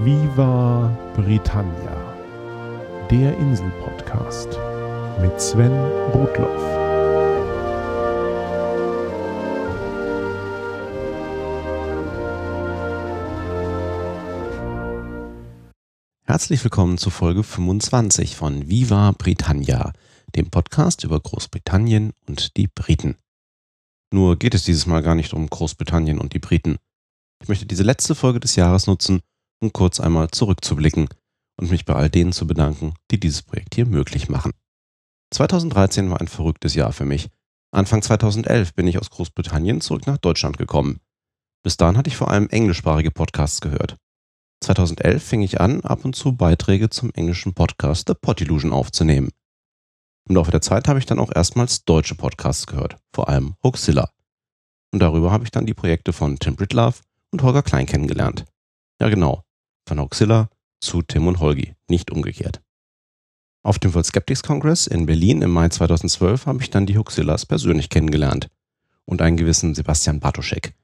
Viva Britannia, der Insel-Podcast mit Sven Rudloff. Herzlich willkommen zu Folge 25 von Viva Britannia, dem Podcast über Großbritannien und die Briten. Nur geht es dieses Mal gar nicht um Großbritannien und die Briten. Ich möchte diese letzte Folge des Jahres nutzen, um kurz einmal zurückzublicken und mich bei all denen zu bedanken, die dieses Projekt hier möglich machen. 2013 war ein verrücktes Jahr für mich. Anfang 2011 bin ich aus Großbritannien zurück nach Deutschland gekommen. Bis dahin hatte ich vor allem englischsprachige Podcasts gehört. 2011 fing ich an, ab und zu Beiträge zum englischen Podcast The Pot Illusion aufzunehmen. Im Laufe der Zeit habe ich dann auch erstmals deutsche Podcasts gehört, vor allem Hoaxilla. Und darüber habe ich dann die Projekte von Tim Britlove und Holger Klein kennengelernt. Ja genau, von Hoaxilla zu Tim und Holgi, nicht umgekehrt. Auf dem World Skeptics Congress in Berlin im Mai 2012 habe ich dann die Hoaxillas persönlich kennengelernt und einen gewissen Sebastian Bartoschek,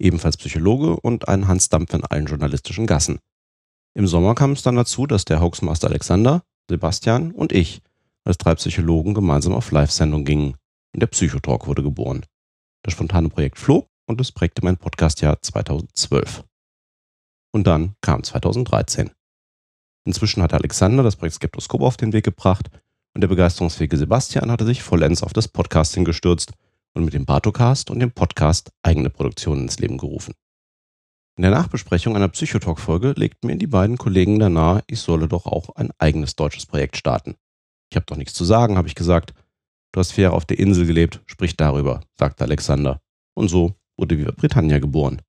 ebenfalls Psychologe und einen Hans Dampf in allen journalistischen Gassen. Im Sommer kam es dann dazu, dass der Hoaxmaster Alexander, Sebastian und ich als drei Psychologen gemeinsam auf Live-Sendung gingen und der Psychotalk wurde geboren. Das spontane Projekt flog und es prägte mein Podcastjahr 2012. Und dann kam 2013. Inzwischen hatte Alexander das Projekt Skeptoskop auf den Weg gebracht und der begeisterungsfähige Sebastian hatte sich vollends auf das Podcasting gestürzt und mit dem Bartocast und dem Podcast eigene Produktionen ins Leben gerufen. In der Nachbesprechung einer Psychotalk-Folge legten mir die beiden Kollegen da nahe, ich solle doch auch ein eigenes deutsches Projekt starten. Ich habe doch nichts zu sagen, habe ich gesagt. Du hast vier Jahre auf der Insel gelebt, sprich darüber, sagte Alexander. Und so wurde Viva Britannia geboren.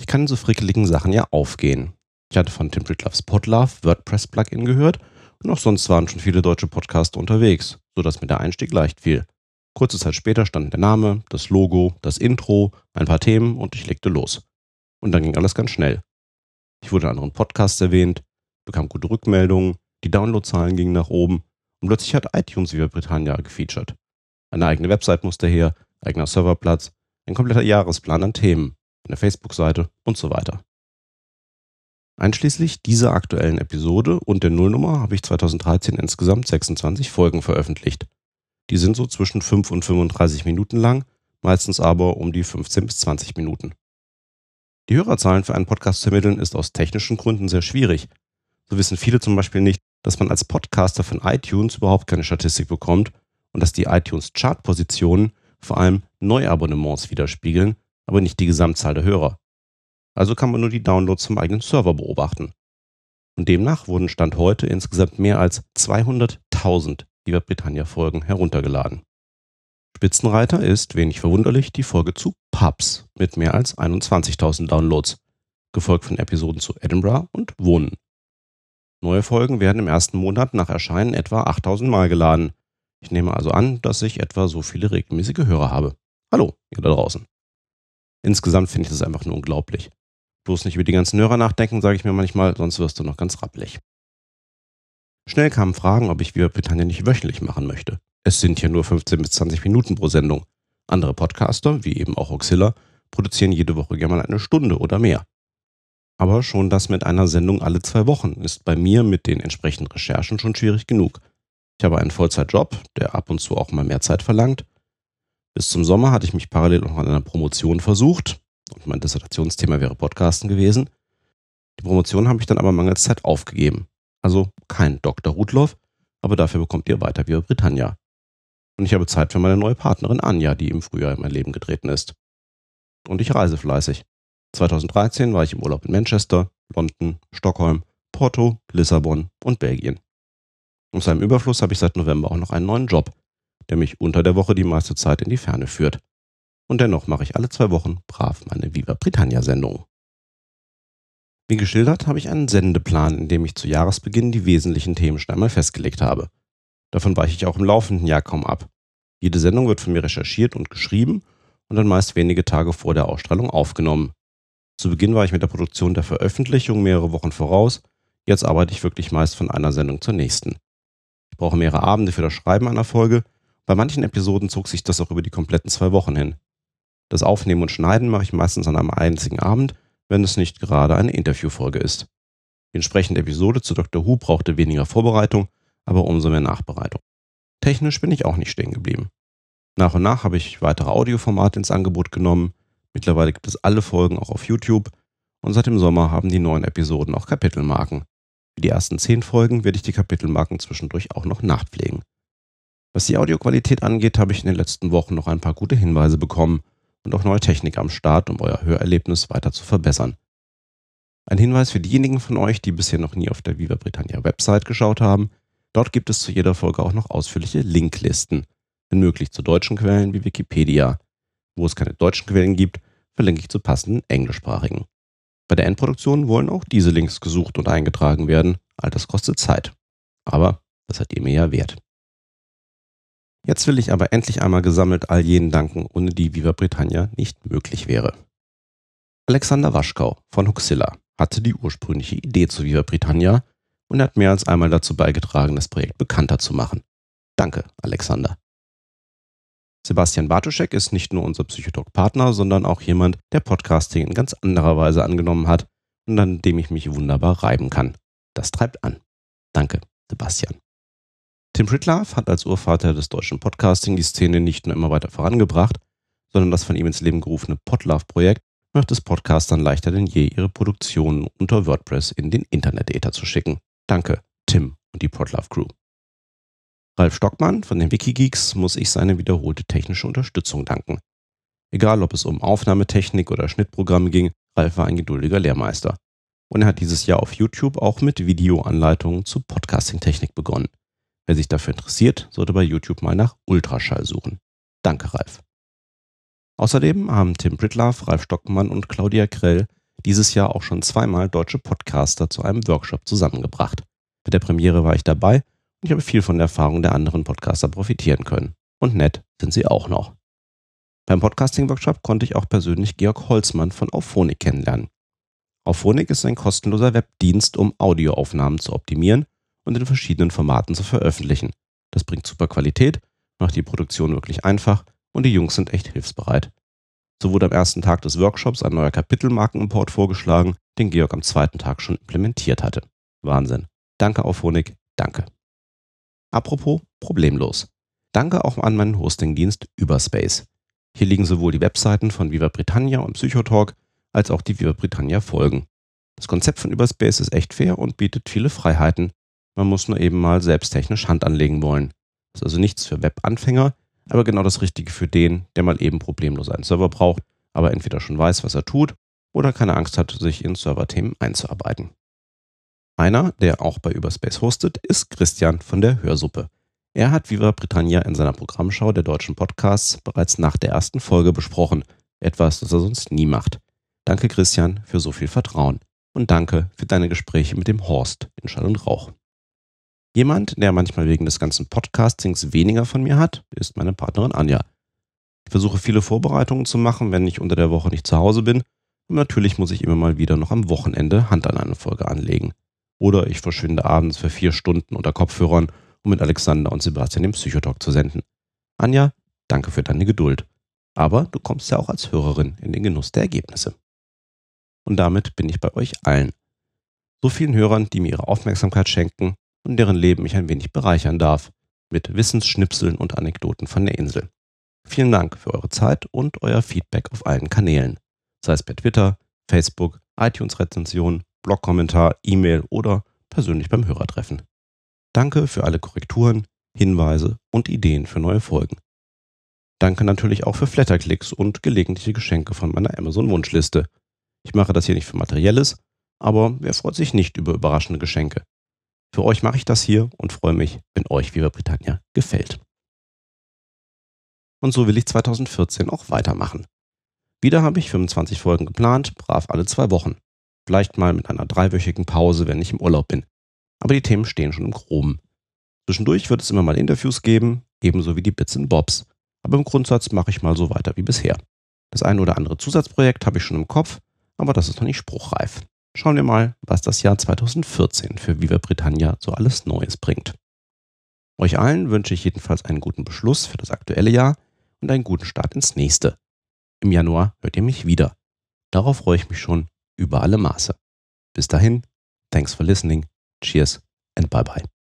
Ich kann in so frickeligen Sachen ja aufgehen. Ich hatte von Tim Pritloffs Podlove WordPress-Plugin gehört und auch sonst waren schon viele deutsche Podcaster unterwegs, sodass mir der Einstieg leicht fiel. Kurze Zeit später standen der Name, das Logo, das Intro, ein paar Themen und ich legte los. Und dann ging alles ganz schnell. Ich wurde in anderen Podcasts erwähnt, bekam gute Rückmeldungen, die Downloadzahlen gingen nach oben und plötzlich hat iTunes Viva Britannia gefeatured. Eine eigene Website musste her, eigener Serverplatz, ein kompletter Jahresplan an Themen, eine Facebook-Seite und so weiter. Einschließlich dieser aktuellen Episode und der Nullnummer habe ich 2013 insgesamt 26 Folgen veröffentlicht. Die sind so zwischen 5 und 35 Minuten lang, meistens aber um die 15 bis 20 Minuten. Die Hörerzahlen für einen Podcast zu ermitteln ist aus technischen Gründen sehr schwierig. So wissen viele zum Beispiel nicht, dass man als Podcaster von iTunes überhaupt keine Statistik bekommt und dass die iTunes Chartpositionen vor allem Neuabonnements widerspiegeln, aber nicht die Gesamtzahl der Hörer. Also kann man nur die Downloads zum eigenen Server beobachten. Und demnach wurden Stand heute insgesamt mehr als 200.000 Viva Britannia Folgen heruntergeladen. Spitzenreiter ist, wenig verwunderlich, die Folge zu Pubs mit mehr als 21.000 Downloads, gefolgt von Episoden zu Edinburgh und Wohnen. Neue Folgen werden im ersten Monat nach Erscheinen etwa 8000 Mal geladen. Ich nehme also an, dass ich etwa so viele regelmäßige Hörer habe. Hallo, ihr da draußen. Insgesamt finde ich das einfach nur unglaublich. Bloß nicht über die ganzen Hörer nachdenken, sage ich mir manchmal, sonst wirst du noch ganz rappelig. Schnell kamen Fragen, ob ich Viva Britannia nicht wöchentlich machen möchte. Es sind ja nur 15 bis 20 Minuten pro Sendung. Andere Podcaster, wie eben auch Oxilla, produzieren jede Woche gerne mal eine Stunde oder mehr. Aber schon das mit einer Sendung alle zwei Wochen ist bei mir mit den entsprechenden Recherchen schon schwierig genug. Ich habe einen Vollzeitjob, der ab und zu auch mal mehr Zeit verlangt. Bis zum Sommer hatte ich mich parallel noch an einer Promotion versucht und mein Dissertationsthema wäre Podcasten gewesen. Die Promotion habe ich dann aber mangels Zeit aufgegeben. Also kein Dr. Rudloff, aber dafür bekommt ihr weiter wie Britannia. Und ich habe Zeit für meine neue Partnerin Anja, die im Frühjahr in mein Leben getreten ist. Und ich reise fleißig. 2013 war ich im Urlaub in Manchester, London, Stockholm, Porto, Lissabon und Belgien. Aus seinem Überfluss habe ich seit November auch noch einen neuen Job, der mich unter der Woche die meiste Zeit in die Ferne führt. Und dennoch mache ich alle zwei Wochen brav meine Viva Britannia Sendung. Wie geschildert habe ich einen Sendeplan, in dem ich zu Jahresbeginn die wesentlichen Themen schon einmal festgelegt habe. Davon weiche ich auch im laufenden Jahr kaum ab. Jede Sendung wird von mir recherchiert und geschrieben und dann meist wenige Tage vor der Ausstrahlung aufgenommen. Zu Beginn war ich mit der Produktion der Veröffentlichung mehrere Wochen voraus, jetzt arbeite ich wirklich meist von einer Sendung zur nächsten. Ich brauche mehrere Abende für das Schreiben einer Folge, bei manchen Episoden zog sich das auch über die kompletten zwei Wochen hin. Das Aufnehmen und Schneiden mache ich meistens an einem einzigen Abend, wenn es nicht gerade eine Interviewfolge ist. Die entsprechende Episode zu Dr. Who brauchte weniger Vorbereitung, aber umso mehr Nachbereitung. Technisch bin ich auch nicht stehen geblieben. Nach und nach habe ich weitere Audioformate ins Angebot genommen. Mittlerweile gibt es alle Folgen auch auf YouTube und seit dem Sommer haben die neuen Episoden auch Kapitelmarken. Für die ersten zehn Folgen werde ich die Kapitelmarken zwischendurch auch noch nachpflegen. Was die Audioqualität angeht, habe ich in den letzten Wochen noch ein paar gute Hinweise bekommen und auch neue Technik am Start, um euer Hörerlebnis weiter zu verbessern. Ein Hinweis für diejenigen von euch, die bisher noch nie auf der Viva Britannia Website geschaut haben. Dort gibt es zu jeder Folge auch noch ausführliche Linklisten, wenn möglich zu deutschen Quellen wie Wikipedia. Wo es keine deutschen Quellen gibt, verlinke ich zu passenden englischsprachigen. Bei der Endproduktion wollen auch diese Links gesucht und eingetragen werden. All das kostet Zeit. Aber das hat ihr mir ja wert. Jetzt will ich aber endlich einmal gesammelt all jenen danken, ohne die Viva Britannia nicht möglich wäre. Alexander Waschkau von Huxilla hatte die ursprüngliche Idee zu Viva Britannia und hat mehr als einmal dazu beigetragen, das Projekt bekannter zu machen. Danke, Alexander. Sebastian Bartuschek ist nicht nur unser Psychotalk-Partner, sondern auch jemand, der Podcasting in ganz anderer Weise angenommen hat und an dem ich mich wunderbar reiben kann. Das treibt an. Danke, Sebastian. Tim Pritlove hat als Urvater des deutschen Podcasting die Szene nicht nur immer weiter vorangebracht, sondern das von ihm ins Leben gerufene Podlove-Projekt macht es Podcastern leichter denn je, ihre Produktionen unter WordPress in den Internet-Ether zu schicken. Danke, Tim und die Podlove Crew. Ralf Stockmann von den Wikigeeks muss ich seine wiederholte technische Unterstützung danken. Egal, ob es um Aufnahmetechnik oder Schnittprogramme ging, Ralf war ein geduldiger Lehrmeister. Und er hat dieses Jahr auf YouTube auch mit Videoanleitungen zu Podcasting-Technik begonnen. Wer sich dafür interessiert, sollte bei YouTube mal nach Ultraschall suchen. Danke, Ralf. Außerdem haben Tim Britlove, Ralf Stockmann und Claudia Krell dieses Jahr auch schon zweimal deutsche Podcaster zu einem Workshop zusammengebracht. Bei der Premiere war ich dabei und ich habe viel von der Erfahrung der anderen Podcaster profitieren können. Und nett sind sie auch noch. Beim Podcasting-Workshop konnte ich auch persönlich Georg Holzmann von Auphonic kennenlernen. Auphonic ist ein kostenloser Webdienst, um Audioaufnahmen zu optimieren und in verschiedenen Formaten zu veröffentlichen. Das bringt super Qualität, macht die Produktion wirklich einfach und die Jungs sind echt hilfsbereit. So wurde am ersten Tag des Workshops ein neuer Kapitelmarkenimport vorgeschlagen, den Georg am zweiten Tag schon implementiert hatte. Wahnsinn. Danke auf Honig, danke. Apropos problemlos. Danke auch an meinen Hostingdienst Überspace. Hier liegen sowohl die Webseiten von Viva Britannia und Psychotalk als auch die Viva Britannia Folgen. Das Konzept von Überspace ist echt fair und bietet viele Freiheiten, man muss nur eben mal selbsttechnisch Hand anlegen wollen. Ist also nichts für Web-Anfänger, aber genau das Richtige für den, der mal eben problemlos einen Server braucht, aber entweder schon weiß, was er tut, oder keine Angst hat, sich in Serverthemen einzuarbeiten. Einer, der auch bei Überspace hostet, ist Christian von der Hörsuppe. Er hat Viva Britannia in seiner Programmschau der deutschen Podcasts bereits nach der ersten Folge besprochen, etwas, das er sonst nie macht. Danke Christian für so viel Vertrauen und danke für deine Gespräche mit dem Horst in Schall und Rauch. Jemand, der manchmal wegen des ganzen Podcastings weniger von mir hat, ist meine Partnerin Anja. Ich versuche viele Vorbereitungen zu machen, wenn ich unter der Woche nicht zu Hause bin. Und natürlich muss ich immer mal wieder noch am Wochenende Hand an eine Folge anlegen. Oder ich verschwinde abends für vier Stunden unter Kopfhörern, um mit Alexander und Sebastian den Psychotalk zu senden. Anja, danke für deine Geduld. Aber du kommst ja auch als Hörerin in den Genuss der Ergebnisse. Und damit bin ich bei euch allen. So vielen Hörern, die mir ihre Aufmerksamkeit schenken und deren Leben ich ein wenig bereichern darf, mit Wissensschnipseln und Anekdoten von der Insel. Vielen Dank für eure Zeit und euer Feedback auf allen Kanälen, sei es per Twitter, Facebook, iTunes-Rezension, Blog-Kommentar, E-Mail oder persönlich beim Hörertreffen. Danke für alle Korrekturen, Hinweise und Ideen für neue Folgen. Danke natürlich auch für Flatterklicks und gelegentliche Geschenke von meiner Amazon-Wunschliste. Ich mache das hier nicht für Materielles, aber wer freut sich nicht über überraschende Geschenke? Für euch mache ich das hier und freue mich, wenn euch Viva Britannia gefällt. Und so will ich 2014 auch weitermachen. Wieder habe ich 25 Folgen geplant, brav alle zwei Wochen. Vielleicht mal mit einer dreiwöchigen Pause, wenn ich im Urlaub bin. Aber die Themen stehen schon im Groben. Zwischendurch wird es immer mal Interviews geben, ebenso wie die Bits and Bobs. Aber im Grundsatz mache ich mal so weiter wie bisher. Das eine oder andere Zusatzprojekt habe ich schon im Kopf, aber das ist noch nicht spruchreif. Schauen wir mal, was das Jahr 2014 für Viva Britannia so alles Neues bringt. Euch allen wünsche ich jedenfalls einen guten Beschluss für das aktuelle Jahr und einen guten Start ins nächste. Im Januar hört ihr mich wieder. Darauf freue ich mich schon über alle Maße. Bis dahin, thanks for listening, cheers and bye bye.